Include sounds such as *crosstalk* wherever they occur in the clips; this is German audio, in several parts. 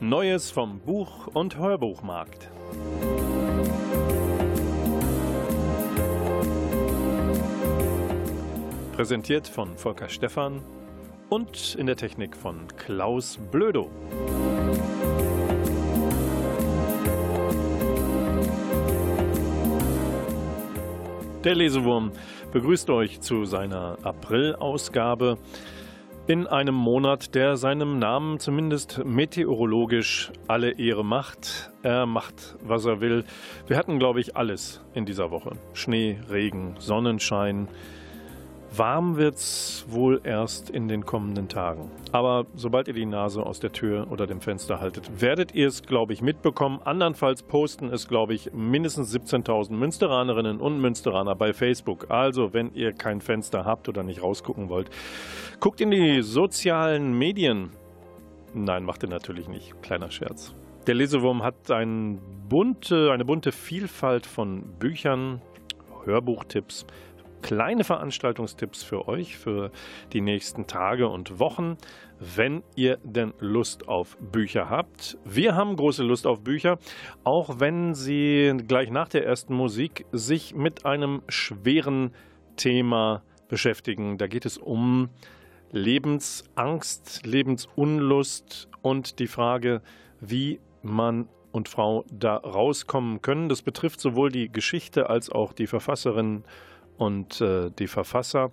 Neues vom Buch- und Hörbuchmarkt. Präsentiert von Volker Stephan und in der Technik von Klaus Blödo. Der Lesewurm begrüßt euch zu seiner April-Ausgabe in einem Monat, der seinem Namen zumindest meteorologisch alle Ehre macht. Er macht, was er will. Wir hatten, glaube ich, alles in dieser Woche. Schnee, Regen, Sonnenschein, Warm wird's wohl erst in den kommenden Tagen. Aber sobald ihr die Nase aus der Tür oder dem Fenster haltet, werdet ihr es, glaube ich, mitbekommen. Andernfalls posten es, glaube ich, mindestens 17.000 Münsteranerinnen und Münsteraner bei Facebook. Also, wenn ihr kein Fenster habt oder nicht rausgucken wollt, guckt in die sozialen Medien. Nein, macht ihr natürlich nicht. Kleiner Scherz. Der Lesewurm hat ein bunte, eine bunte Vielfalt von Büchern, Hörbuchtipps, kleine Veranstaltungstipps für euch für die nächsten Tage und Wochen, wenn ihr denn Lust auf Bücher habt. Wir haben große Lust auf Bücher, auch wenn sie gleich nach der ersten Musik sich mit einem schweren Thema beschäftigen. Da geht es um Lebensangst, Lebensunlust und die Frage, wie man und Frau da rauskommen können. Das betrifft sowohl die Geschichte als auch die Verfasserin und äh, die Verfasser.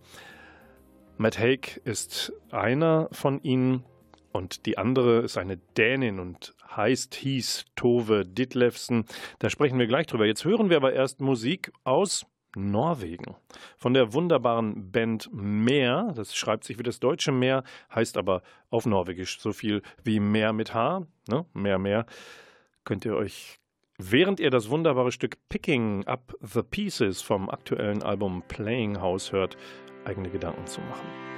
Matt Haig ist einer von ihnen und die andere ist eine Dänin und heißt, hieß Tove Ditlevsen. Da sprechen wir gleich drüber. Jetzt hören wir aber erst Musik aus Norwegen. Von der wunderbaren Band Meer. Das schreibt sich wie das deutsche Meer, heißt aber auf Norwegisch so viel wie Meer mit H. Ne? Meer, Meer. Könnt ihr euch Während ihr das wunderbare Stück Picking Up the Pieces vom aktuellen Album Playing House hört, eigene Gedanken zu machen.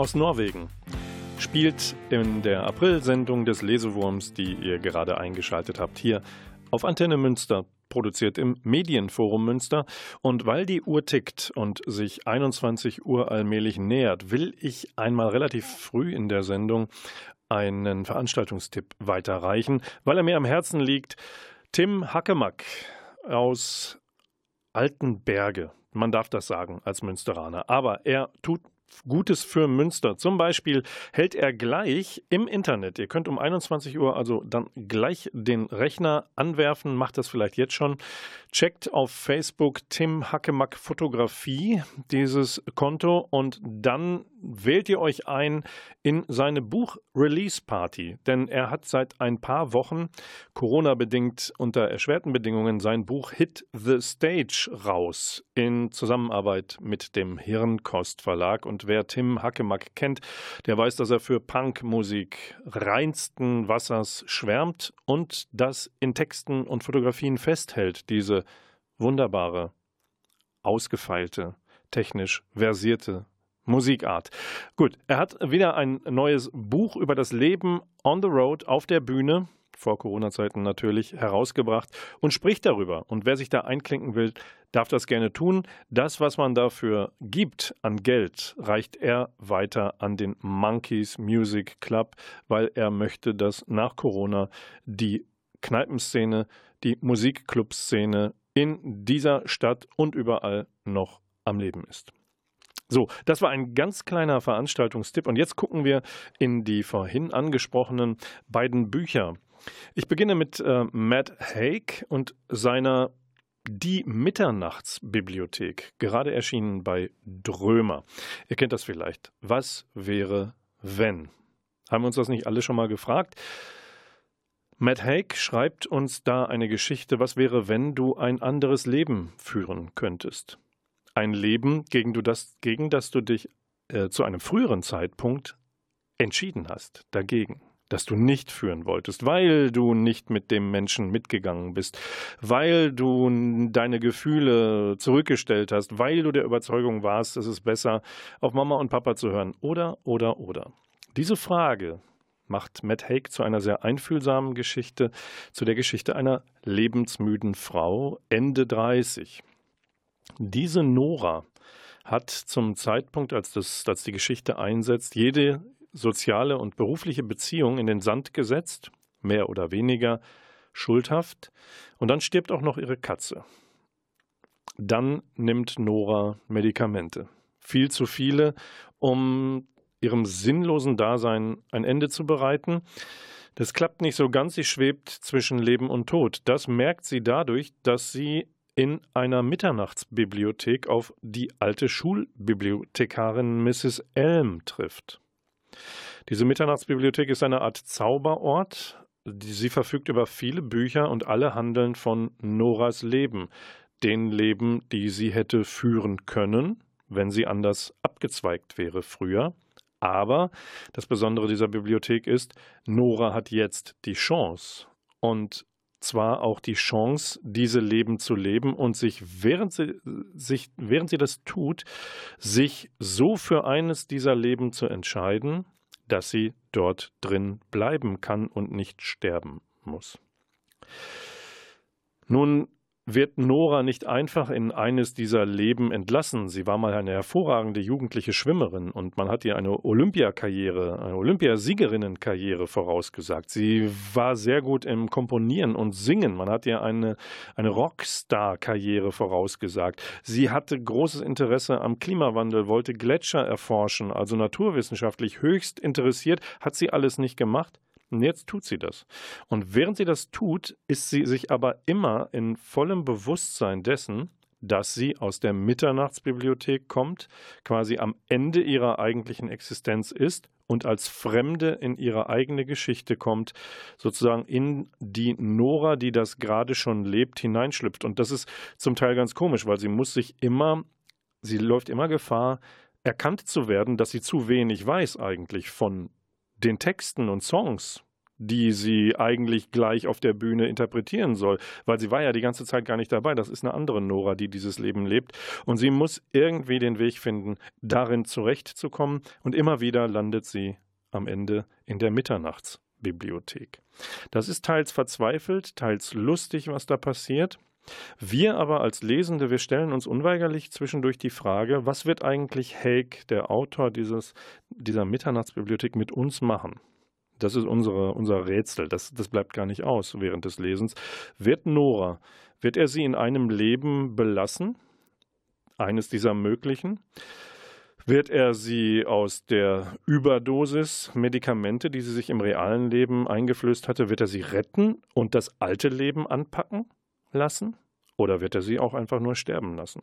Aus Norwegen spielt in der April-Sendung des Lesewurms, die ihr gerade eingeschaltet habt, hier auf Antenne Münster, produziert im Medienforum Münster. Und weil die Uhr tickt und sich 21 Uhr allmählich nähert, will ich einmal relativ früh in der Sendung einen Veranstaltungstipp weiterreichen, weil er mir am Herzen liegt. Tim Hackemack aus Altenberge. Man darf das sagen als Münsteraner. Aber er tut Gutes für Münster. Zum Beispiel hält er gleich im Internet, ihr könnt um 21 Uhr also dann gleich den Rechner anwerfen, macht das vielleicht jetzt schon, checkt auf Facebook Tim Hackemack Fotografie dieses Konto und dann wählt ihr euch ein in seine Buch-Release-Party, denn er hat seit ein paar Wochen, Corona-bedingt unter erschwerten Bedingungen, sein Buch Hit the Stage raus in Zusammenarbeit mit dem Hirnkost Verlag. Und wer Tim Hackemack kennt, der weiß, dass er für Punkmusik reinsten Wassers schwärmt und das in Texten und Fotografien festhält, diese wunderbare, ausgefeilte, technisch versierte Musikart. Gut, er hat wieder ein neues Buch über das Leben on the road auf der Bühne, vor Corona-Zeiten natürlich, herausgebracht und spricht darüber. Und wer sich da einklinken will, darf das gerne tun. Das, was man dafür gibt an Geld, reicht er weiter an den Monkeys Music Club, weil er möchte, dass nach Corona die Kneipenszene, die Musikclub-Szene in dieser Stadt und überall noch am Leben ist. So, das war ein ganz kleiner Veranstaltungstipp und jetzt gucken wir in die vorhin angesprochenen beiden Bücher. Ich beginne mit äh, Matt Haig und seiner Die Mitternachtsbibliothek, gerade erschienen bei Drömer. Ihr kennt das vielleicht. Was wäre, wenn? Haben wir uns das nicht alle schon mal gefragt? Matt Haig schreibt uns da eine Geschichte, was wäre, wenn du ein anderes Leben führen könntest ein Leben, gegen, du das, gegen das du dich äh, zu einem früheren Zeitpunkt entschieden hast, dagegen das du nicht führen wolltest, weil du nicht mit dem Menschen mitgegangen bist, weil du deine Gefühle zurückgestellt hast, weil du der Überzeugung warst, es ist besser, auf Mama und Papa zu hören. Oder, oder, oder. Diese Frage macht Matt Haig zu einer sehr einfühlsamen Geschichte, zu der Geschichte einer lebensmüden Frau, Ende 30. Diese Nora hat zum Zeitpunkt, als, das, als die Geschichte einsetzt, jede soziale und berufliche Beziehung in den Sand gesetzt, mehr oder weniger schuldhaft, und dann stirbt auch noch ihre Katze. Dann nimmt Nora Medikamente. Viel zu viele, um ihrem sinnlosen Dasein ein Ende zu bereiten. Das klappt nicht so ganz, sie schwebt zwischen Leben und Tod. Das merkt sie dadurch, dass sie in einer Mitternachtsbibliothek auf die alte Schulbibliothekarin Mrs. Elm trifft. Diese Mitternachtsbibliothek ist eine Art Zauberort. Sie verfügt über viele Bücher und alle handeln von Noras Leben, den Leben, die sie hätte führen können, wenn sie anders abgezweigt wäre früher. Aber das Besondere dieser Bibliothek ist, Nora hat jetzt die Chance und zwar auch die Chance, diese Leben zu leben und sich, während sie, sich, während sie das tut, sich so für eines dieser Leben zu entscheiden, dass sie dort drin bleiben kann und nicht sterben muss. Nun wird Nora nicht einfach in eines dieser Leben entlassen. Sie war mal eine hervorragende jugendliche Schwimmerin und man hat ihr eine Olympiakarriere, eine Olympiasiegerinnenkarriere vorausgesagt. Sie war sehr gut im Komponieren und Singen. Man hat ihr eine, eine Rockstar-Karriere vorausgesagt. Sie hatte großes Interesse am Klimawandel, wollte Gletscher erforschen, also naturwissenschaftlich höchst interessiert, hat sie alles nicht gemacht. Und jetzt tut sie das. Und während sie das tut, ist sie sich aber immer in vollem Bewusstsein dessen, dass sie aus der Mitternachtsbibliothek kommt, quasi am Ende ihrer eigentlichen Existenz ist und als Fremde in ihre eigene Geschichte kommt, sozusagen in die Nora, die das gerade schon lebt, hineinschlüpft. Und das ist zum Teil ganz komisch, weil sie muss sich immer, sie läuft immer Gefahr, erkannt zu werden, dass sie zu wenig weiß eigentlich von den Texten und Songs, die sie eigentlich gleich auf der Bühne interpretieren soll, weil sie war ja die ganze Zeit gar nicht dabei. Das ist eine andere Nora, die dieses Leben lebt. Und sie muss irgendwie den Weg finden, darin zurechtzukommen. Und immer wieder landet sie am Ende in der Mitternachtsbibliothek. Das ist teils verzweifelt, teils lustig, was da passiert. Wir aber als Lesende, wir stellen uns unweigerlich zwischendurch die Frage, was wird eigentlich Haig, der Autor dieses, dieser Mitternachtsbibliothek, mit uns machen? Das ist unsere, unser Rätsel. Das, das bleibt gar nicht aus während des Lesens. Wird Nora, wird er sie in einem Leben belassen? Eines dieser möglichen? Wird er sie aus der Überdosis Medikamente, die sie sich im realen Leben eingeflößt hatte, wird er sie retten und das alte Leben anpacken? Lassen oder wird er sie auch einfach nur sterben lassen?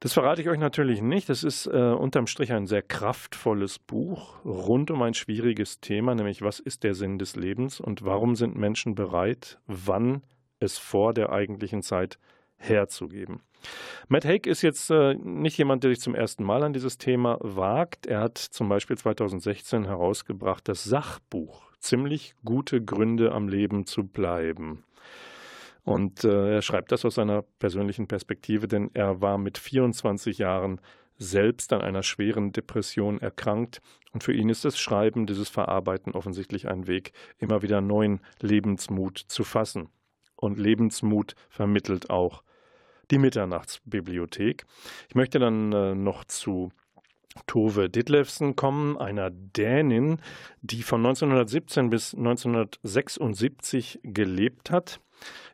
Das verrate ich euch natürlich nicht. Das ist äh, unterm Strich ein sehr kraftvolles Buch rund um ein schwieriges Thema, nämlich was ist der Sinn des Lebens und warum sind Menschen bereit, wann es vor der eigentlichen Zeit herzugeben. Matt Haig ist jetzt äh, nicht jemand, der sich zum ersten Mal an dieses Thema wagt. Er hat zum Beispiel 2016 herausgebracht das Sachbuch Ziemlich gute Gründe am Leben zu bleiben. Und äh, er schreibt das aus seiner persönlichen Perspektive, denn er war mit 24 Jahren selbst an einer schweren Depression erkrankt. Und für ihn ist das Schreiben, dieses Verarbeiten offensichtlich ein Weg, immer wieder neuen Lebensmut zu fassen. Und Lebensmut vermittelt auch die Mitternachtsbibliothek. Ich möchte dann äh, noch zu Tove Ditlevsen kommen, einer Dänin, die von 1917 bis 1976 gelebt hat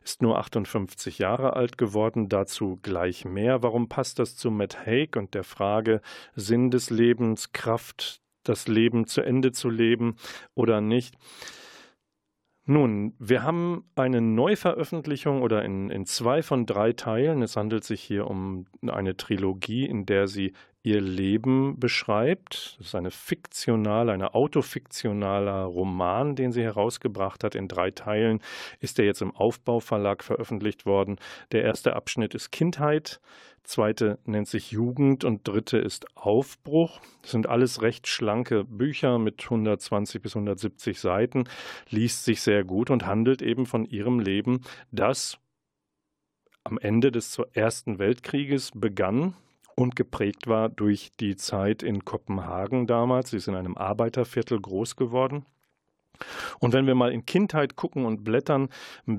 ist nur 58 Jahre alt geworden, dazu gleich mehr. Warum passt das zu Matt Haig und der Frage Sinn des Lebens, Kraft, das Leben zu Ende zu leben oder nicht? Nun, wir haben eine Neuveröffentlichung oder in, in zwei von drei Teilen. Es handelt sich hier um eine Trilogie, in der sie ihr Leben beschreibt. Das ist eine fiktionale, eine autofiktionaler Roman, den sie herausgebracht hat. In drei Teilen ist er jetzt im Aufbauverlag veröffentlicht worden. Der erste Abschnitt ist Kindheit, zweite nennt sich Jugend und dritte ist Aufbruch. Das sind alles recht schlanke Bücher mit 120 bis 170 Seiten, liest sich sehr gut und handelt eben von ihrem Leben, das am Ende des Ersten Weltkrieges begann und geprägt war durch die Zeit in Kopenhagen damals. Sie ist in einem Arbeiterviertel groß geworden. Und wenn wir mal in Kindheit gucken und blättern,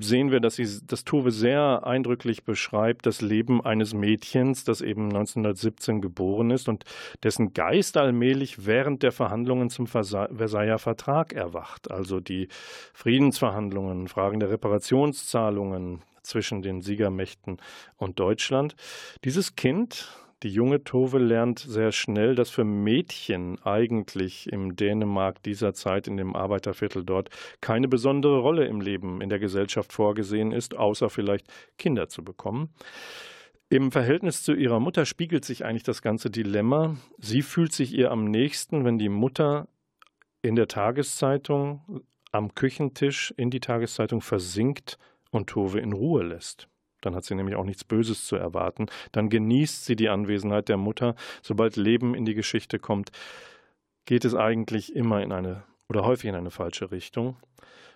sehen wir, dass sie das Tove sehr eindrücklich beschreibt, das Leben eines Mädchens, das eben 1917 geboren ist und dessen Geist allmählich während der Verhandlungen zum Versailler Vertrag erwacht. Also die Friedensverhandlungen, Fragen der Reparationszahlungen zwischen den Siegermächten und Deutschland. Dieses Kind die junge Tove lernt sehr schnell, dass für Mädchen eigentlich im Dänemark dieser Zeit, in dem Arbeiterviertel dort, keine besondere Rolle im Leben in der Gesellschaft vorgesehen ist, außer vielleicht Kinder zu bekommen. Im Verhältnis zu ihrer Mutter spiegelt sich eigentlich das ganze Dilemma. Sie fühlt sich ihr am nächsten, wenn die Mutter in der Tageszeitung am Küchentisch in die Tageszeitung versinkt und Tove in Ruhe lässt. Dann hat sie nämlich auch nichts Böses zu erwarten. Dann genießt sie die Anwesenheit der Mutter. Sobald Leben in die Geschichte kommt, geht es eigentlich immer in eine oder häufig in eine falsche Richtung.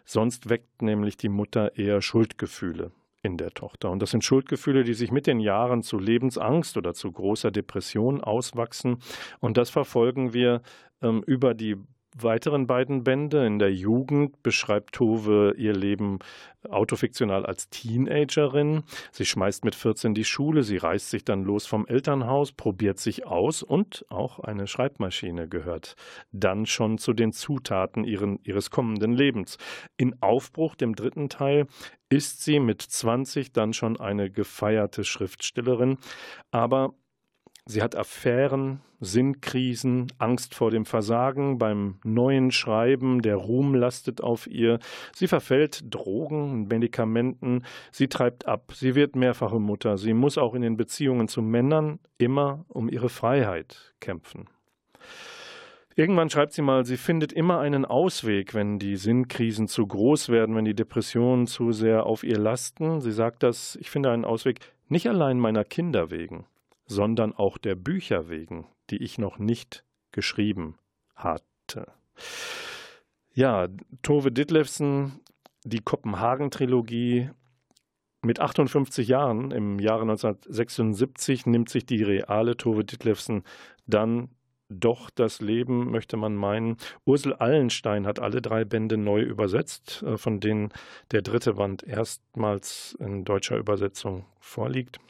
Sonst weckt nämlich die Mutter eher Schuldgefühle in der Tochter. Und das sind Schuldgefühle, die sich mit den Jahren zu Lebensangst oder zu großer Depression auswachsen. Und das verfolgen wir ähm, über die weiteren beiden Bände. In der Jugend beschreibt Tove ihr Leben autofiktional als Teenagerin. Sie schmeißt mit 14 die Schule, sie reißt sich dann los vom Elternhaus, probiert sich aus und auch eine Schreibmaschine gehört dann schon zu den Zutaten ihren, ihres kommenden Lebens. In Aufbruch, dem dritten Teil, ist sie mit 20 dann schon eine gefeierte Schriftstellerin, aber Sie hat Affären, Sinnkrisen, Angst vor dem Versagen beim neuen Schreiben, der Ruhm lastet auf ihr. Sie verfällt Drogen, Medikamenten, sie treibt ab, sie wird mehrfache Mutter, sie muss auch in den Beziehungen zu Männern immer um ihre Freiheit kämpfen. Irgendwann schreibt sie mal, sie findet immer einen Ausweg, wenn die Sinnkrisen zu groß werden, wenn die Depressionen zu sehr auf ihr lasten. Sie sagt das, ich finde einen Ausweg nicht allein meiner Kinder wegen sondern auch der Bücher wegen, die ich noch nicht geschrieben hatte. Ja, Tove Ditlevsen, die Kopenhagen-Trilogie. Mit 58 Jahren, im Jahre 1976, nimmt sich die reale Tove Ditlevsen dann doch das Leben, möchte man meinen. Ursel Allenstein hat alle drei Bände neu übersetzt, äh, von denen der dritte Band erstmals in deutscher Übersetzung vorliegt.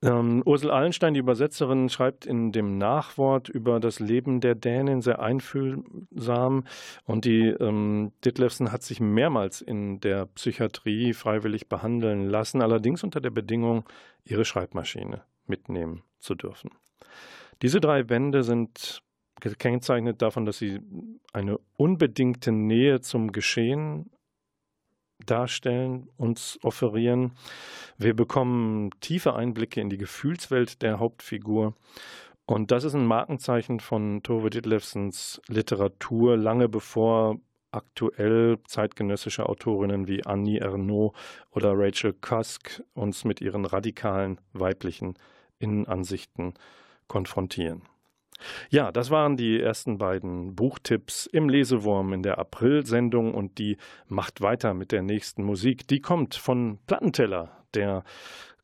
Ähm, Ursel Allenstein, die Übersetzerin, schreibt in dem Nachwort über das Leben der Dänin sehr einfühlsam. Und die ähm, Ditlevsen hat sich mehrmals in der Psychiatrie freiwillig behandeln lassen, allerdings unter der Bedingung, ihre Schreibmaschine mitnehmen zu dürfen. Diese drei Bände sind gekennzeichnet davon, dass sie eine unbedingte Nähe zum Geschehen darstellen, uns offerieren. Wir bekommen tiefe Einblicke in die Gefühlswelt der Hauptfigur. Und das ist ein Markenzeichen von Tove Ditlevsens Literatur, lange bevor aktuell zeitgenössische Autorinnen wie Annie Ernaux oder Rachel Cusk uns mit ihren radikalen weiblichen Innenansichten konfrontieren. Ja, das waren die ersten beiden Buchtipps im Lesewurm in der April-Sendung und die macht weiter mit der nächsten Musik. Die kommt von Plattenteller, der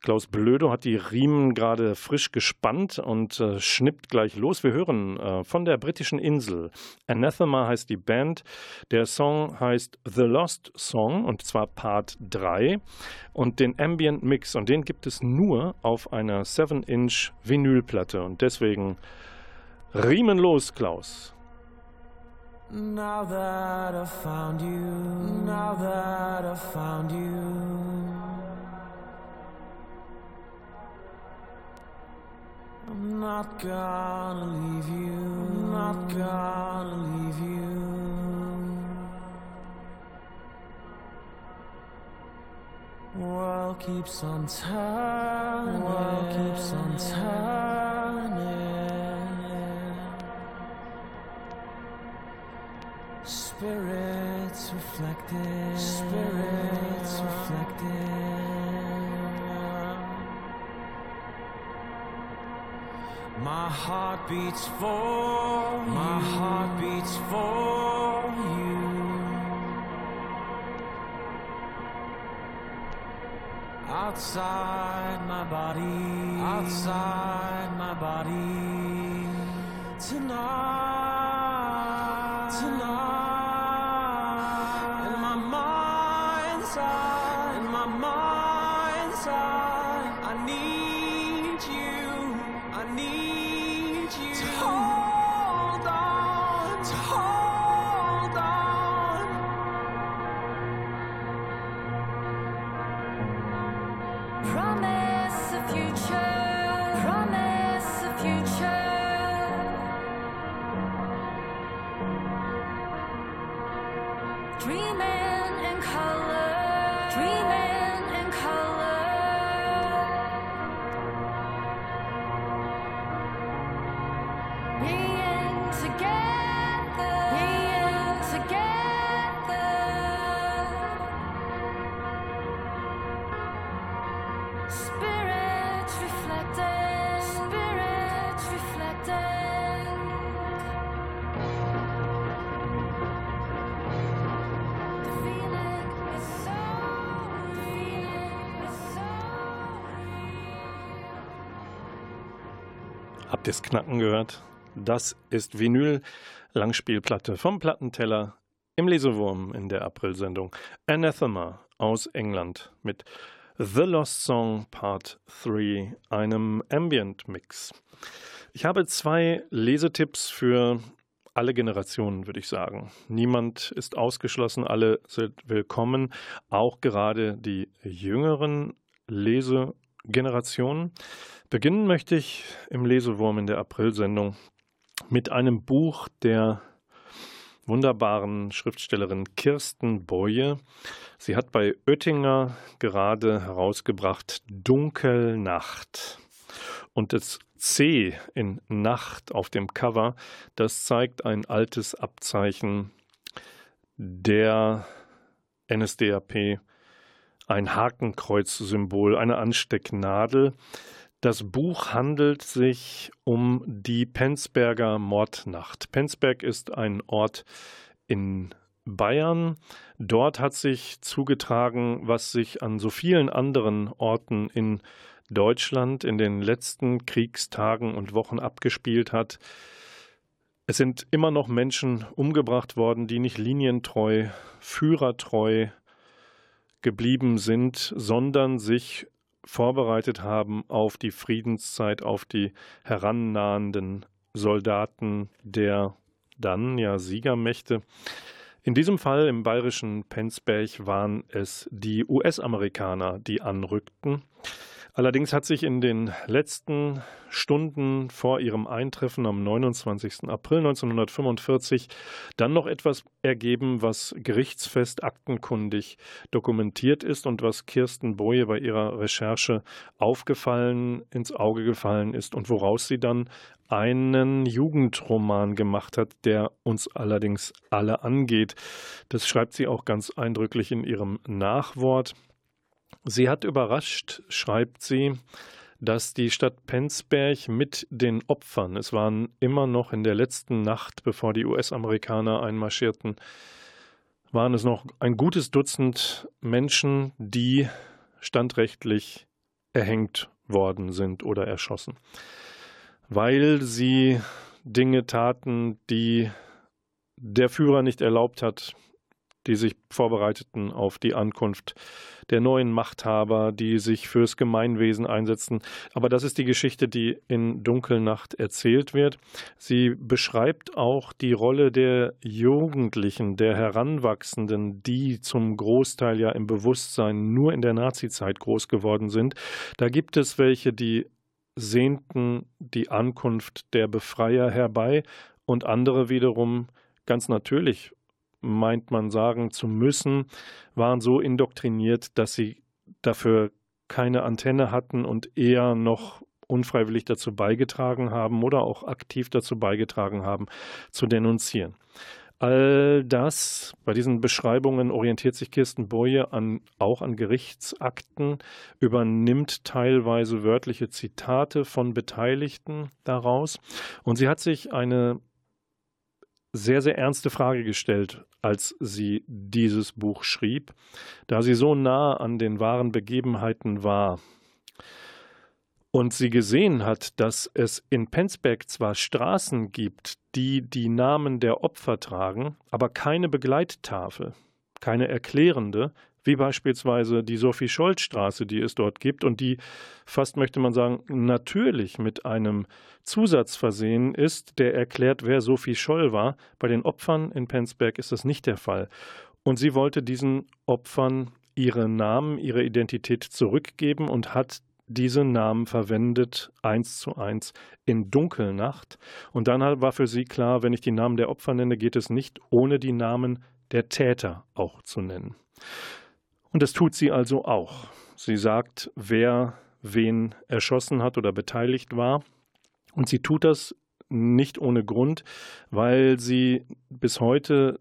Klaus Blödo hat die Riemen gerade frisch gespannt und äh, schnippt gleich los. Wir hören äh, von der britischen Insel. Anathema heißt die Band. Der Song heißt The Lost Song und zwar Part 3. Und den Ambient Mix, und den gibt es nur auf einer 7-Inch Vinylplatte. Und deswegen Riemen los, Klaus. Now that I found you, now that I found you. I'm not gonna leave you, I'm not gonna leave you. World keeps on turning, world keeps on turning. Spirits reflecting, spirits reflecting. My heart beats for my you. heart beats for you. Outside my body, outside my body tonight, das Knacken gehört? Das ist Vinyl Langspielplatte vom Plattenteller im Lesewurm in der Aprilsendung. Anathema aus England mit The Lost Song Part 3, einem Ambient Mix. Ich habe zwei Lesetipps für alle Generationen, würde ich sagen. Niemand ist ausgeschlossen, alle sind willkommen, auch gerade die jüngeren Lesegenerationen. Beginnen möchte ich im Lesewurm in der Aprilsendung mit einem Buch der wunderbaren Schriftstellerin Kirsten Boye. Sie hat bei Oettinger gerade herausgebracht Dunkelnacht. Und das C in Nacht auf dem Cover, das zeigt ein altes Abzeichen der NSDAP, ein Hakenkreuz-Symbol, eine Anstecknadel. Das Buch handelt sich um die Penzberger Mordnacht. Penzberg ist ein Ort in Bayern. Dort hat sich zugetragen, was sich an so vielen anderen Orten in Deutschland in den letzten Kriegstagen und Wochen abgespielt hat. Es sind immer noch Menschen umgebracht worden, die nicht linientreu, führertreu geblieben sind, sondern sich vorbereitet haben auf die Friedenszeit, auf die herannahenden Soldaten der dann ja Siegermächte. In diesem Fall im bayerischen Penzberg waren es die US-Amerikaner, die anrückten. Allerdings hat sich in den letzten Stunden vor ihrem Eintreffen am 29. April 1945 dann noch etwas ergeben, was gerichtsfest aktenkundig dokumentiert ist und was Kirsten Boje bei ihrer Recherche aufgefallen, ins Auge gefallen ist und woraus sie dann einen Jugendroman gemacht hat, der uns allerdings alle angeht. Das schreibt sie auch ganz eindrücklich in ihrem Nachwort. Sie hat überrascht, schreibt sie, dass die Stadt Penzberg mit den Opfern, es waren immer noch in der letzten Nacht, bevor die US-Amerikaner einmarschierten, waren es noch ein gutes Dutzend Menschen, die standrechtlich erhängt worden sind oder erschossen, weil sie Dinge taten, die der Führer nicht erlaubt hat, die sich vorbereiteten auf die Ankunft der neuen Machthaber, die sich fürs Gemeinwesen einsetzen. Aber das ist die Geschichte, die in Dunkelnacht erzählt wird. Sie beschreibt auch die Rolle der Jugendlichen, der Heranwachsenden, die zum Großteil ja im Bewusstsein nur in der Nazizeit groß geworden sind. Da gibt es welche, die sehnten die Ankunft der Befreier herbei und andere wiederum ganz natürlich meint man sagen zu müssen, waren so indoktriniert, dass sie dafür keine Antenne hatten und eher noch unfreiwillig dazu beigetragen haben oder auch aktiv dazu beigetragen haben, zu denunzieren. All das, bei diesen Beschreibungen orientiert sich Kirsten Boje an, auch an Gerichtsakten, übernimmt teilweise wörtliche Zitate von Beteiligten daraus und sie hat sich eine sehr, sehr ernste Frage gestellt, als sie dieses Buch schrieb, da sie so nah an den wahren Begebenheiten war und sie gesehen hat, dass es in Penzberg zwar Straßen gibt, die die Namen der Opfer tragen, aber keine Begleittafel, keine erklärende, wie beispielsweise die Sophie-Scholz-Straße, die es dort gibt und die fast, möchte man sagen, natürlich mit einem Zusatz versehen ist, der erklärt, wer Sophie Scholl war. Bei den Opfern in Penzberg ist das nicht der Fall. Und sie wollte diesen Opfern ihre Namen, ihre Identität zurückgeben und hat diese Namen verwendet, eins zu eins, in Dunkelnacht. Und dann war für sie klar, wenn ich die Namen der Opfer nenne, geht es nicht, ohne die Namen der Täter auch zu nennen. Und das tut sie also auch. Sie sagt, wer wen erschossen hat oder beteiligt war. Und sie tut das nicht ohne Grund, weil sie bis heute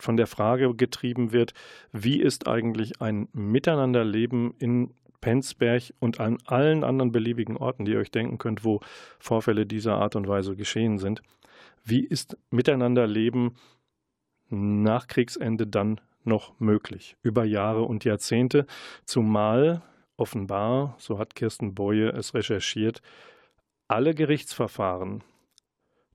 von der Frage getrieben wird, wie ist eigentlich ein Miteinanderleben in Penzberg und an allen anderen beliebigen Orten, die ihr euch denken könnt, wo Vorfälle dieser Art und Weise geschehen sind. Wie ist Miteinanderleben nach Kriegsende dann noch möglich, über Jahre und Jahrzehnte, zumal offenbar, so hat Kirsten Boye es recherchiert, alle Gerichtsverfahren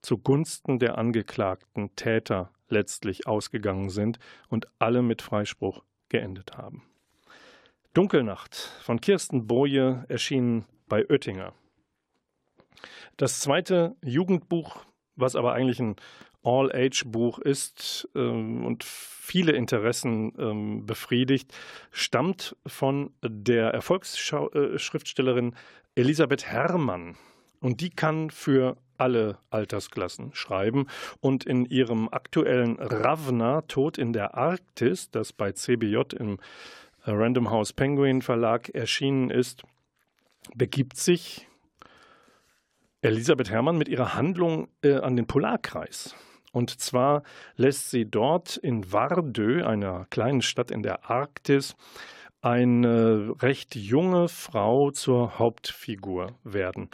zugunsten der angeklagten Täter letztlich ausgegangen sind und alle mit Freispruch geendet haben. Dunkelnacht von Kirsten Boje erschienen bei Oettinger. Das zweite Jugendbuch, was aber eigentlich ein All-Age-Buch ist ähm, und viele Interessen ähm, befriedigt, stammt von der Erfolgsschriftstellerin Elisabeth Herrmann. Und die kann für alle Altersklassen schreiben. Und in ihrem aktuellen Ravna, Tod in der Arktis, das bei CBJ im Random House Penguin Verlag erschienen ist, begibt sich Elisabeth Herrmann mit ihrer Handlung äh, an den Polarkreis. Und zwar lässt sie dort in Vardö, einer kleinen Stadt in der Arktis, eine recht junge Frau zur Hauptfigur werden.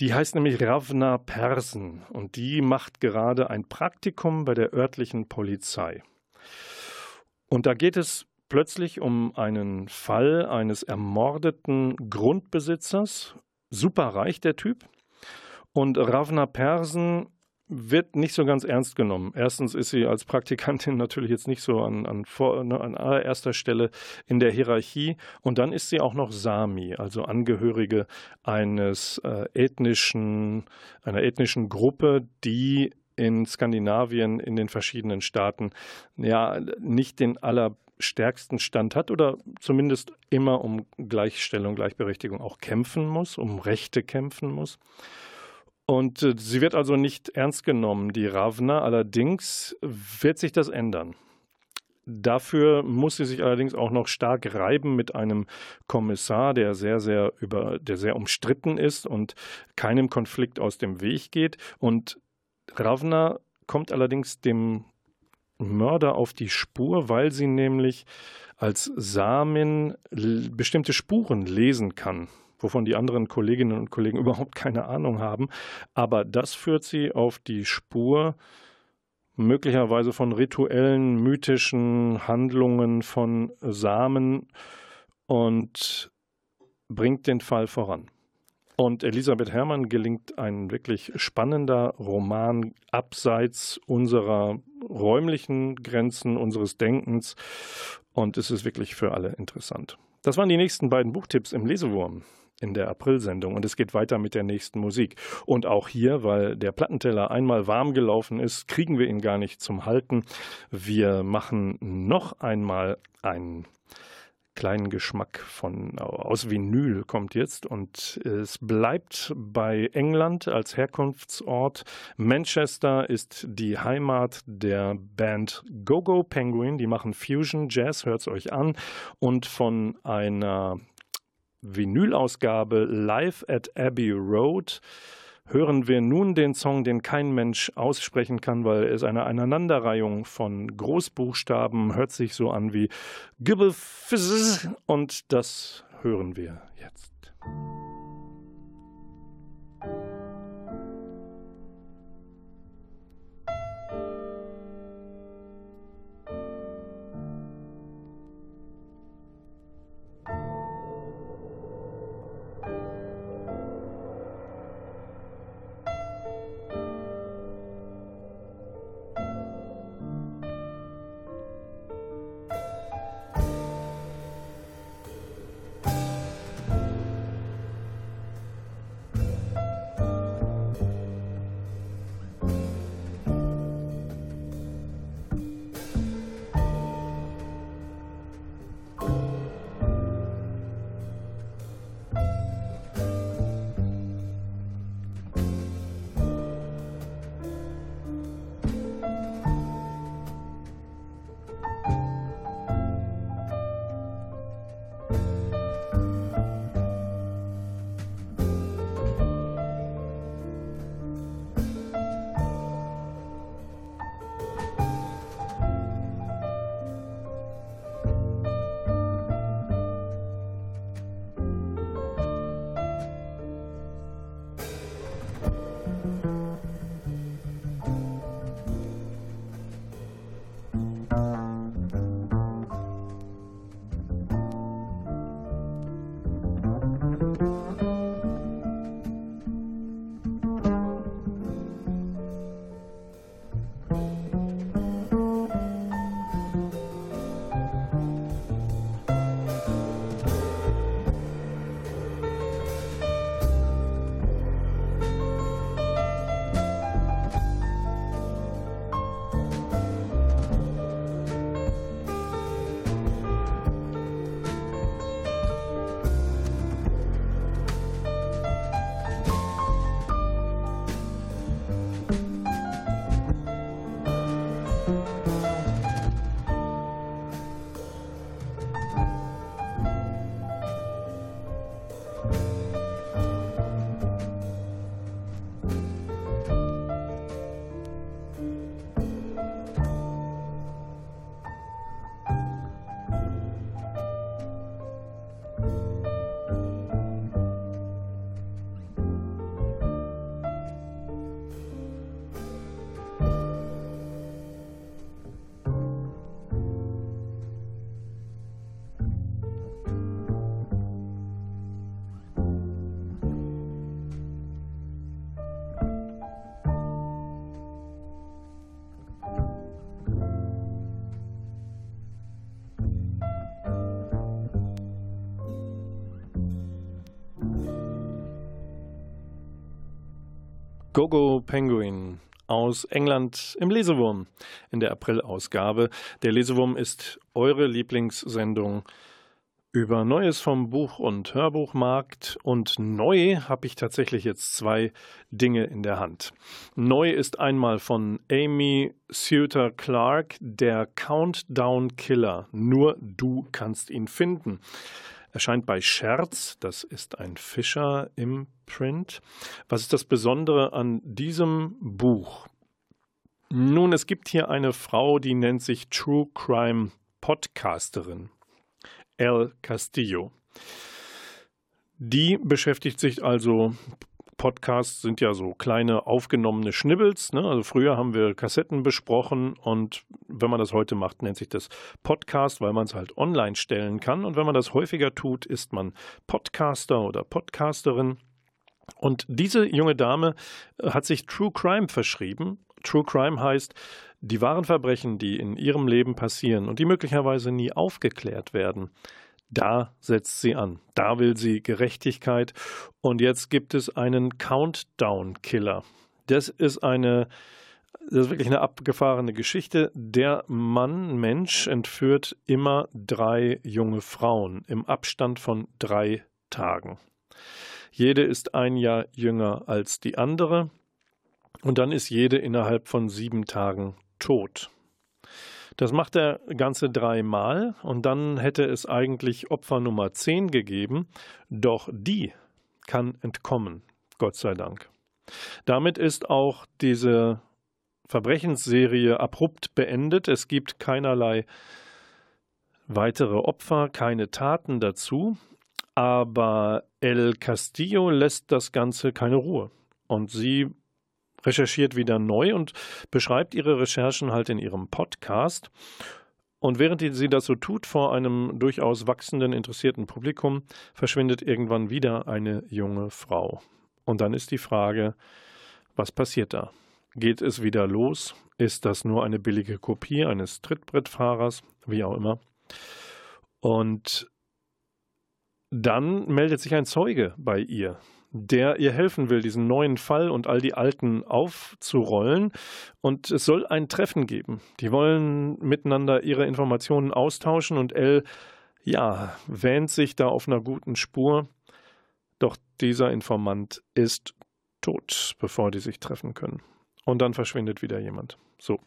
Die heißt nämlich Ravna Persen und die macht gerade ein Praktikum bei der örtlichen Polizei. Und da geht es plötzlich um einen Fall eines ermordeten Grundbesitzers. Superreich der Typ. Und Ravna Persen wird nicht so ganz ernst genommen. Erstens ist sie als Praktikantin *laughs* natürlich jetzt nicht so an, an, vor, ne, an allererster Stelle in der Hierarchie. Und dann ist sie auch noch Sami, also Angehörige eines äh, ethnischen, einer ethnischen Gruppe, die in Skandinavien, in den verschiedenen Staaten, ja, nicht den allerstärksten Stand hat oder zumindest immer um Gleichstellung, Gleichberechtigung auch kämpfen muss, um Rechte kämpfen muss. Und äh, sie wird also nicht ernst genommen, die Ravna. Allerdings wird sich das ändern. Dafür muss sie sich allerdings auch noch stark reiben mit einem Kommissar, der sehr, sehr über, der sehr umstritten ist und keinem Konflikt aus dem Weg geht. Und Ravna kommt allerdings dem Mörder auf die Spur, weil sie nämlich als Samin bestimmte Spuren lesen kann wovon die anderen Kolleginnen und Kollegen *laughs* überhaupt keine Ahnung haben. Aber das führt sie auf die Spur möglicherweise von rituellen, mythischen Handlungen von Samen und bringt den Fall voran. Und Elisabeth Herrmann gelingt ein wirklich spannender Roman abseits unserer räumlichen Grenzen, unseres Denkens. Und es ist wirklich für alle interessant. Das waren die nächsten beiden Buchtipps im Lesewurm in der Aprilsendung und es geht weiter mit der nächsten Musik. Und auch hier, weil der Plattenteller einmal warm gelaufen ist, kriegen wir ihn gar nicht zum Halten. Wir machen noch einmal einen kleinen Geschmack von aus Vinyl kommt jetzt und es bleibt bei England als Herkunftsort. Manchester ist die Heimat der Band Gogo Penguin, die machen Fusion Jazz, hört es euch an und von einer Vinylausgabe Live at Abbey Road. Hören wir nun den Song, den kein Mensch aussprechen kann, weil es eine Aneinanderreihung von Großbuchstaben. Hört sich so an wie Gibble und das hören wir jetzt. Gogo Penguin aus England im Lesewurm in der Aprilausgabe. Der Lesewurm ist eure Lieblingssendung über Neues vom Buch- und Hörbuchmarkt. Und neu habe ich tatsächlich jetzt zwei Dinge in der Hand. Neu ist einmal von Amy Suter Clark der Countdown Killer. Nur du kannst ihn finden. Erscheint bei Scherz, das ist ein Fischer im Print. Was ist das Besondere an diesem Buch? Nun, es gibt hier eine Frau, die nennt sich True Crime Podcasterin. El Castillo. Die beschäftigt sich also Podcasts sind ja so kleine aufgenommene Schnibbels. Ne? Also früher haben wir Kassetten besprochen und wenn man das heute macht, nennt sich das Podcast, weil man es halt online stellen kann. Und wenn man das häufiger tut, ist man Podcaster oder Podcasterin. Und diese junge Dame äh, hat sich True Crime verschrieben. True Crime heißt, die wahren Verbrechen, die in ihrem Leben passieren und die möglicherweise nie aufgeklärt werden, da setzt sie an. Da will sie Gerechtigkeit. Und jetzt gibt es einen Countdown-Killer. Das ist eine, das ist wirklich eine abgefahrene Geschichte. Der Mann, Mensch, entführt immer drei junge Frauen im Abstand von drei Tagen. Jede ist ein Jahr jünger als die andere. Und dann ist jede innerhalb von sieben Tagen tot. Das macht er ganze dreimal und dann hätte es eigentlich Opfer Nummer 10 gegeben, doch die kann entkommen, Gott sei Dank. Damit ist auch diese Verbrechensserie abrupt beendet. Es gibt keinerlei weitere Opfer, keine Taten dazu. Aber El Castillo lässt das Ganze keine Ruhe. Und sie recherchiert wieder neu und beschreibt ihre Recherchen halt in ihrem Podcast. Und während sie das so tut vor einem durchaus wachsenden, interessierten Publikum, verschwindet irgendwann wieder eine junge Frau. Und dann ist die Frage, was passiert da? Geht es wieder los? Ist das nur eine billige Kopie eines Trittbrettfahrers? Wie auch immer. Und dann meldet sich ein Zeuge bei ihr der ihr helfen will, diesen neuen Fall und all die alten aufzurollen. Und es soll ein Treffen geben. Die wollen miteinander ihre Informationen austauschen und Elle, ja, wähnt sich da auf einer guten Spur. Doch dieser Informant ist tot, bevor die sich treffen können. Und dann verschwindet wieder jemand. So.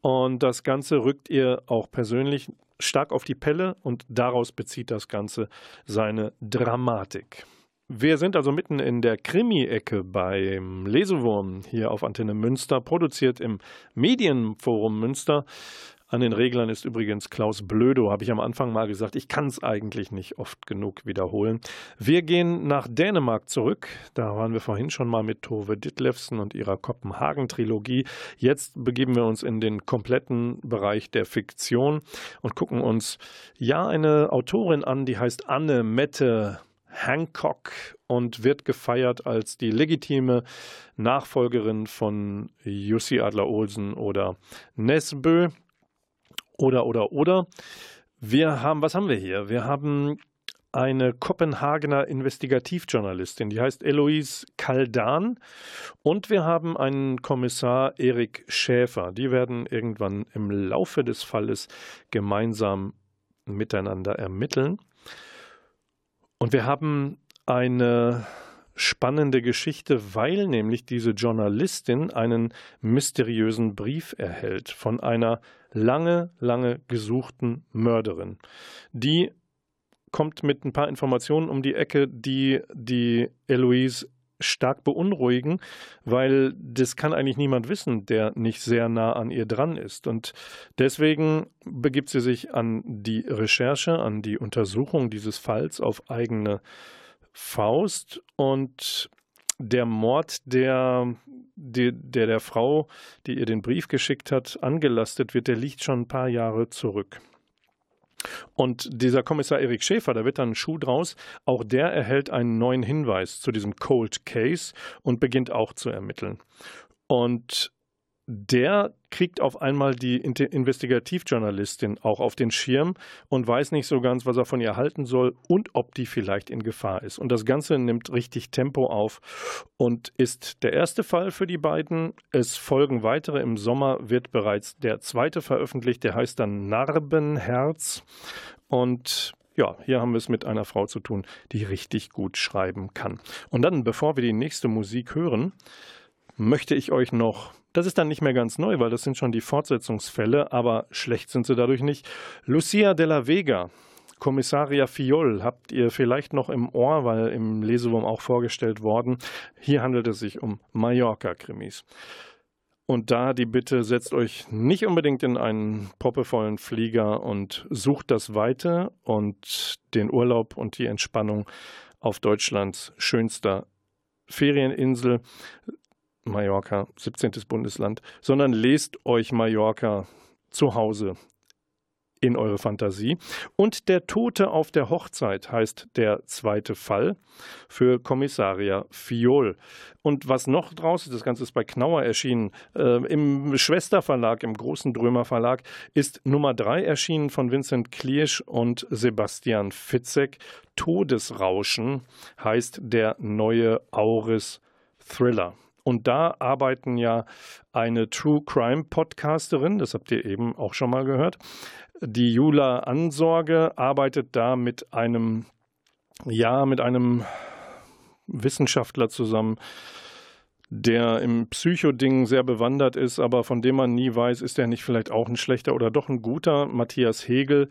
Und das Ganze rückt ihr auch persönlich stark auf die Pelle und daraus bezieht das Ganze seine Dramatik. Wir sind also mitten in der Krimi-Ecke beim Lesewurm hier auf Antenne Münster, produziert im Medienforum Münster. An den Reglern ist übrigens Klaus Blödo, habe ich am Anfang mal gesagt. Ich kann es eigentlich nicht oft genug wiederholen. Wir gehen nach Dänemark zurück. Da waren wir vorhin schon mal mit Tove Ditlevsen und ihrer Kopenhagen-Trilogie. Jetzt begeben wir uns in den kompletten Bereich der Fiktion und gucken uns ja eine Autorin an, die heißt Anne Mette Hancock und wird gefeiert als die legitime Nachfolgerin von Jussi Adler-Olsen oder Nesbø. Oder, oder, oder. Wir haben, was haben wir hier? Wir haben eine Kopenhagener Investigativjournalistin, die heißt Eloise Kaldan. Und wir haben einen Kommissar Erik Schäfer. Die werden irgendwann im Laufe des Falles gemeinsam miteinander ermitteln. Und wir haben eine spannende Geschichte, weil nämlich diese Journalistin einen mysteriösen Brief erhält von einer lange, lange gesuchten Mörderin. Die kommt mit ein paar Informationen um die Ecke, die die Eloise stark beunruhigen, weil das kann eigentlich niemand wissen, der nicht sehr nah an ihr dran ist. Und deswegen begibt sie sich an die Recherche, an die Untersuchung dieses Falls auf eigene Faust und der Mord, der, der der Frau, die ihr den Brief geschickt hat, angelastet wird, der liegt schon ein paar Jahre zurück. Und dieser Kommissar Erik Schäfer, da wird dann ein Schuh draus, auch der erhält einen neuen Hinweis zu diesem Cold Case und beginnt auch zu ermitteln. Und der kriegt auf einmal die Investigativjournalistin auch auf den Schirm und weiß nicht so ganz, was er von ihr halten soll und ob die vielleicht in Gefahr ist. Und das Ganze nimmt richtig Tempo auf und ist der erste Fall für die beiden. Es folgen weitere. Im Sommer wird bereits der zweite veröffentlicht, der heißt dann Narbenherz. Und ja, hier haben wir es mit einer Frau zu tun, die richtig gut schreiben kann. Und dann, bevor wir die nächste Musik hören, möchte ich euch noch das ist dann nicht mehr ganz neu, weil das sind schon die Fortsetzungsfälle, aber schlecht sind sie dadurch nicht. Lucia de la Vega, Kommissaria Fiol habt ihr vielleicht noch im Ohr, weil im Lesewurm auch vorgestellt worden. Hier handelt es sich um Mallorca-Krimis. Und da die Bitte, setzt euch nicht unbedingt in einen proppevollen Flieger und sucht das Weite und den Urlaub und die Entspannung auf Deutschlands schönster Ferieninsel. Mallorca, 17. Bundesland, sondern lest euch Mallorca zu Hause in eure Fantasie. Und der Tote auf der Hochzeit heißt der zweite Fall für Kommissaria Fiol. Und was noch draus ist, das Ganze ist bei Knauer erschienen, äh, im Schwesterverlag, im großen Drömer Verlag, ist Nummer drei erschienen von Vincent Kliersch und Sebastian Fitzek. Todesrauschen heißt der neue Auris Thriller. Und da arbeiten ja eine True Crime Podcasterin, das habt ihr eben auch schon mal gehört. Die Jula Ansorge arbeitet da mit einem, ja, mit einem Wissenschaftler zusammen, der im Psychoding sehr bewandert ist, aber von dem man nie weiß, ist er nicht vielleicht auch ein schlechter oder doch ein guter, Matthias Hegel.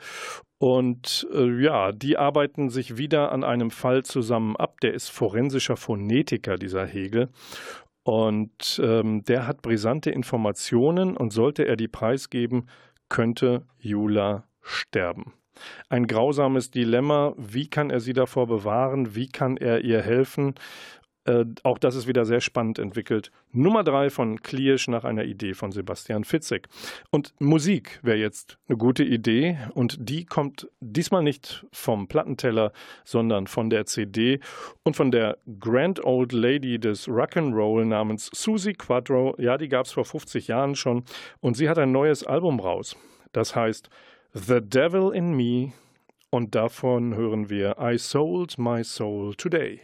Und äh, ja, die arbeiten sich wieder an einem Fall zusammen ab. Der ist forensischer Phonetiker, dieser Hegel. Und ähm, der hat brisante Informationen und sollte er die preisgeben, könnte Jula sterben. Ein grausames Dilemma. Wie kann er sie davor bewahren? Wie kann er ihr helfen? Äh, auch das ist wieder sehr spannend entwickelt. Nummer drei von Kliersch nach einer Idee von Sebastian Fitzek. Und Musik wäre jetzt eine gute Idee und die kommt diesmal nicht vom Plattenteller, sondern von der CD und von der Grand Old Lady des Rock'n'Roll namens Susie Quadro. Ja, die gab es vor 50 Jahren schon und sie hat ein neues Album raus. Das heißt The Devil in Me und davon hören wir I Sold My Soul Today.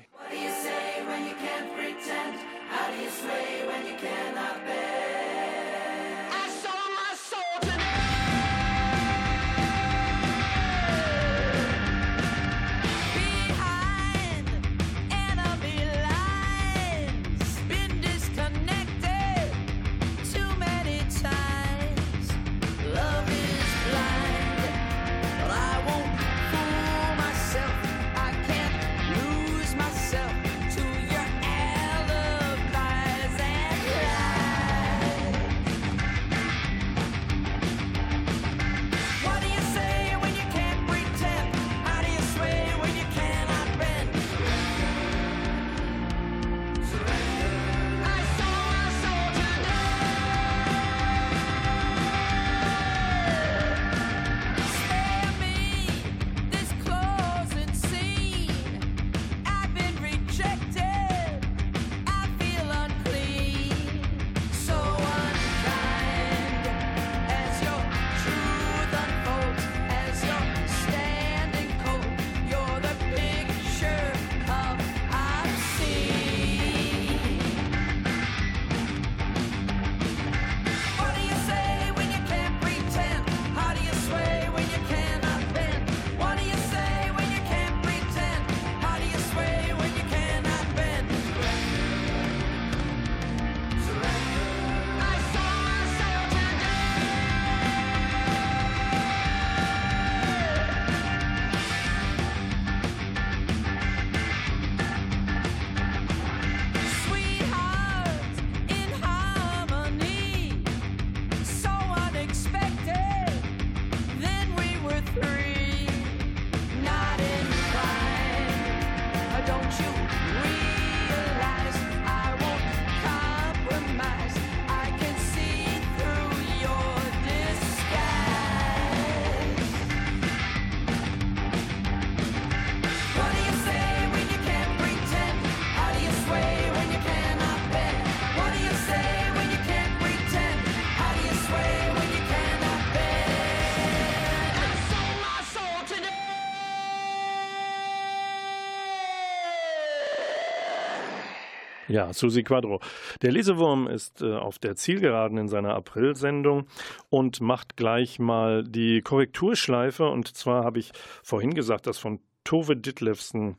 Ja, Susi Quadro. Der Lesewurm ist äh, auf der Zielgeraden in seiner April-Sendung und macht gleich mal die Korrekturschleife. Und zwar habe ich vorhin gesagt, dass von Tove Ditlevsen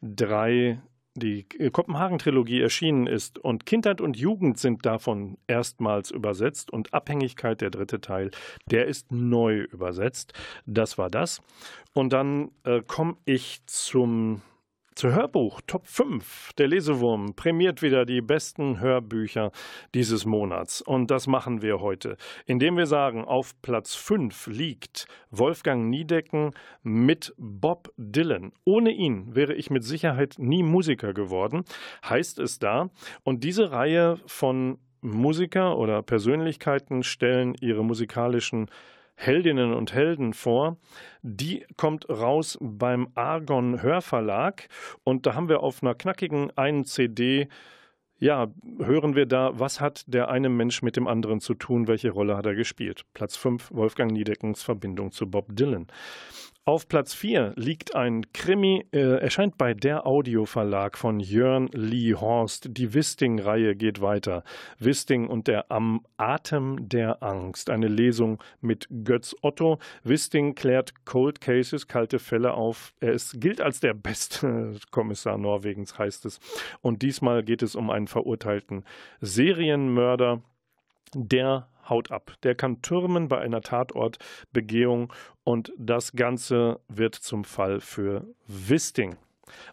drei die Kopenhagen-Trilogie erschienen ist und Kindheit und Jugend sind davon erstmals übersetzt und Abhängigkeit, der dritte Teil, der ist neu übersetzt. Das war das. Und dann äh, komme ich zum zu Hörbuch Top 5. Der Lesewurm prämiert wieder die besten Hörbücher dieses Monats. Und das machen wir heute, indem wir sagen, auf Platz 5 liegt Wolfgang Niedecken mit Bob Dylan. Ohne ihn wäre ich mit Sicherheit nie Musiker geworden, heißt es da. Und diese Reihe von Musiker oder Persönlichkeiten stellen ihre musikalischen Heldinnen und Helden vor. Die kommt raus beim Argon Hörverlag und da haben wir auf einer knackigen einen CD ja, hören wir da, was hat der eine Mensch mit dem anderen zu tun, welche Rolle hat er gespielt? Platz 5, Wolfgang Niedeckens Verbindung zu Bob Dylan. Auf Platz 4 liegt ein Krimi, äh, erscheint bei der Audioverlag von Jörn Lee Horst. Die Wisting-Reihe geht weiter. Wisting und der Am Atem der Angst. Eine Lesung mit Götz Otto. Wisting klärt Cold Cases, kalte Fälle auf. Ist, gilt als der beste *laughs* Kommissar Norwegens, heißt es. Und diesmal geht es um einen verurteilten Serienmörder, der haut ab. Der kann türmen bei einer Tatortbegehung und das Ganze wird zum Fall für Wisting.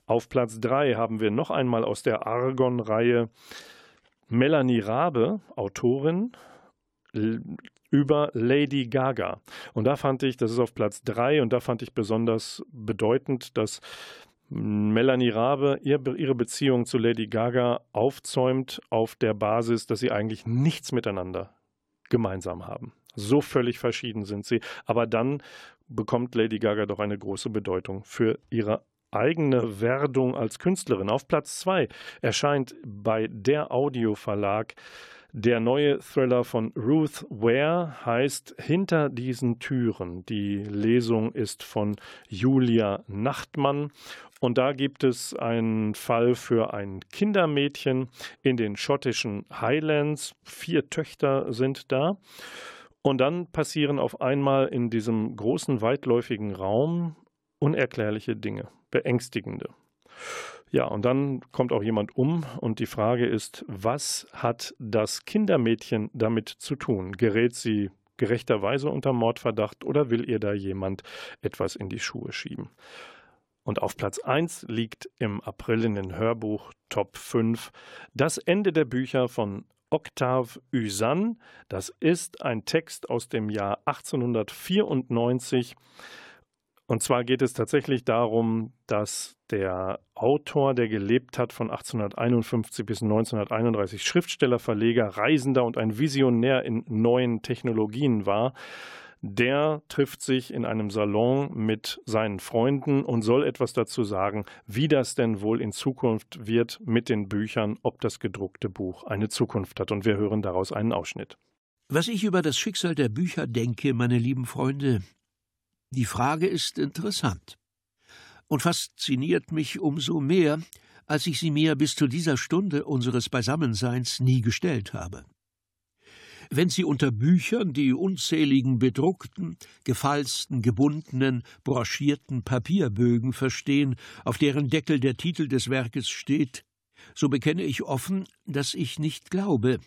Auf Platz 3 haben wir noch einmal aus der Argon-Reihe Melanie Rabe, Autorin, über Lady Gaga. Und da fand ich, das ist auf Platz 3 und da fand ich besonders bedeutend, dass Melanie Rabe ihre Beziehung zu Lady Gaga aufzäumt auf der Basis, dass sie eigentlich nichts miteinander gemeinsam haben. So völlig verschieden sind sie. Aber dann bekommt Lady Gaga doch eine große Bedeutung für ihre eigene Werdung als Künstlerin. Auf Platz 2 erscheint bei der Audioverlag der neue Thriller von Ruth Ware heißt Hinter diesen Türen. Die Lesung ist von Julia Nachtmann und da gibt es einen Fall für ein Kindermädchen in den schottischen Highlands. Vier Töchter sind da. Und dann passieren auf einmal in diesem großen, weitläufigen Raum unerklärliche Dinge, beängstigende. Ja, und dann kommt auch jemand um und die Frage ist, was hat das Kindermädchen damit zu tun? Gerät sie gerechterweise unter Mordverdacht oder will ihr da jemand etwas in die Schuhe schieben? Und auf Platz 1 liegt im April in den Hörbuch Top 5 das Ende der Bücher von Octave Usan. Das ist ein Text aus dem Jahr 1894. Und zwar geht es tatsächlich darum, dass der Autor, der gelebt hat von 1851 bis 1931, Schriftsteller, Verleger, Reisender und ein Visionär in neuen Technologien war der trifft sich in einem Salon mit seinen Freunden und soll etwas dazu sagen, wie das denn wohl in Zukunft wird mit den Büchern, ob das gedruckte Buch eine Zukunft hat. Und wir hören daraus einen Ausschnitt. Was ich über das Schicksal der Bücher denke, meine lieben Freunde, die Frage ist interessant und fasziniert mich umso mehr, als ich sie mir bis zu dieser Stunde unseres Beisammenseins nie gestellt habe. Wenn Sie unter Büchern die unzähligen bedruckten, gefalzten, gebundenen, broschierten Papierbögen verstehen, auf deren Deckel der Titel des Werkes steht, so bekenne ich offen, dass ich nicht glaube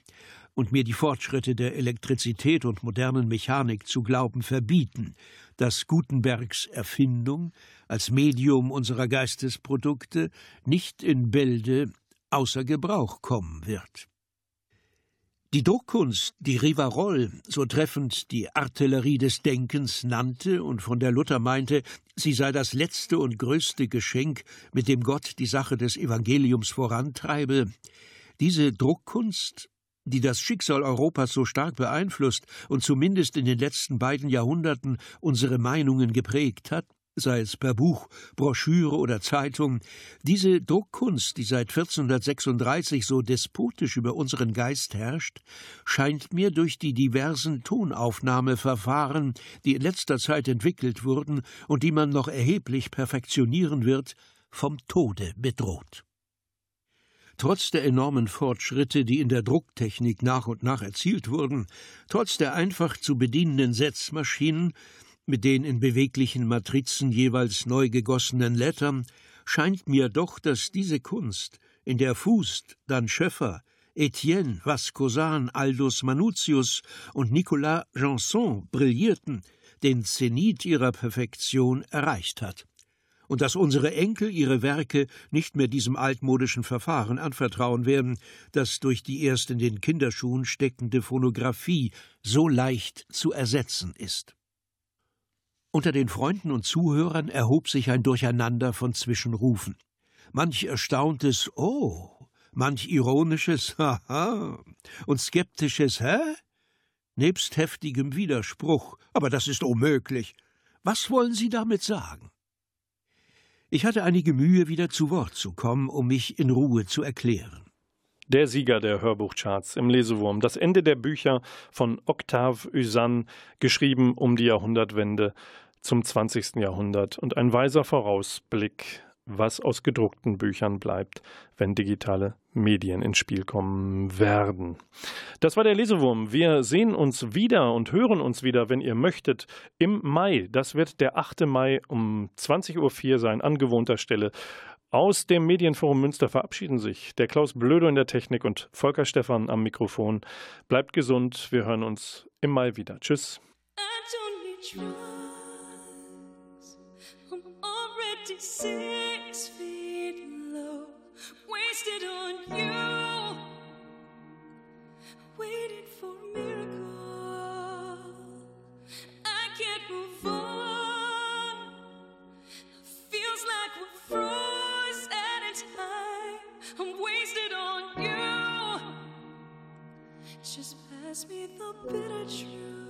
und mir die Fortschritte der Elektrizität und modernen Mechanik zu glauben verbieten, dass Gutenbergs Erfindung als Medium unserer Geistesprodukte nicht in Bälde außer Gebrauch kommen wird. Die Druckkunst, die Rivarol so treffend die Artillerie des Denkens nannte und von der Luther meinte, sie sei das letzte und größte Geschenk, mit dem Gott die Sache des Evangeliums vorantreibe, diese Druckkunst, die das Schicksal Europas so stark beeinflusst und zumindest in den letzten beiden Jahrhunderten unsere Meinungen geprägt hat, sei es per Buch, Broschüre oder Zeitung, diese Druckkunst, die seit 1436 so despotisch über unseren Geist herrscht, scheint mir durch die diversen Tonaufnahmeverfahren, die in letzter Zeit entwickelt wurden und die man noch erheblich perfektionieren wird, vom Tode bedroht. Trotz der enormen Fortschritte, die in der Drucktechnik nach und nach erzielt wurden, trotz der einfach zu bedienenden Setzmaschinen, mit den in beweglichen Matrizen jeweils neu gegossenen Lettern, scheint mir doch, dass diese Kunst, in der Fust, dann Schöffer, Etienne, Vascosan, Aldus Manutius und Nicolas Janson brillierten, den Zenit ihrer Perfektion erreicht hat und dass unsere Enkel ihre Werke nicht mehr diesem altmodischen Verfahren anvertrauen werden, das durch die erst in den Kinderschuhen steckende Phonographie so leicht zu ersetzen ist. Unter den Freunden und Zuhörern erhob sich ein Durcheinander von Zwischenrufen. Manch erstauntes Oh, manch ironisches *laughs* Haha und skeptisches Hä? Nebst heftigem Widerspruch, aber das ist unmöglich. Was wollen Sie damit sagen? Ich hatte einige Mühe, wieder zu Wort zu kommen, um mich in Ruhe zu erklären. Der Sieger der Hörbuchcharts im Lesewurm. Das Ende der Bücher von Octave Usanne, geschrieben um die Jahrhundertwende zum 20. Jahrhundert und ein weiser Vorausblick was aus gedruckten Büchern bleibt, wenn digitale Medien ins Spiel kommen werden. Das war der Lesewurm. Wir sehen uns wieder und hören uns wieder, wenn ihr möchtet, im Mai. Das wird der 8. Mai um 20.04 Uhr sein, an gewohnter Stelle. Aus dem Medienforum Münster verabschieden sich der Klaus Blödo in der Technik und Volker Stephan am Mikrofon. Bleibt gesund, wir hören uns im Mai wieder. Tschüss. six feet low, wasted on you, waiting for a miracle. I can't move on. Feels like we're frozen in time. I'm wasted on you. Just pass me the bitter truth.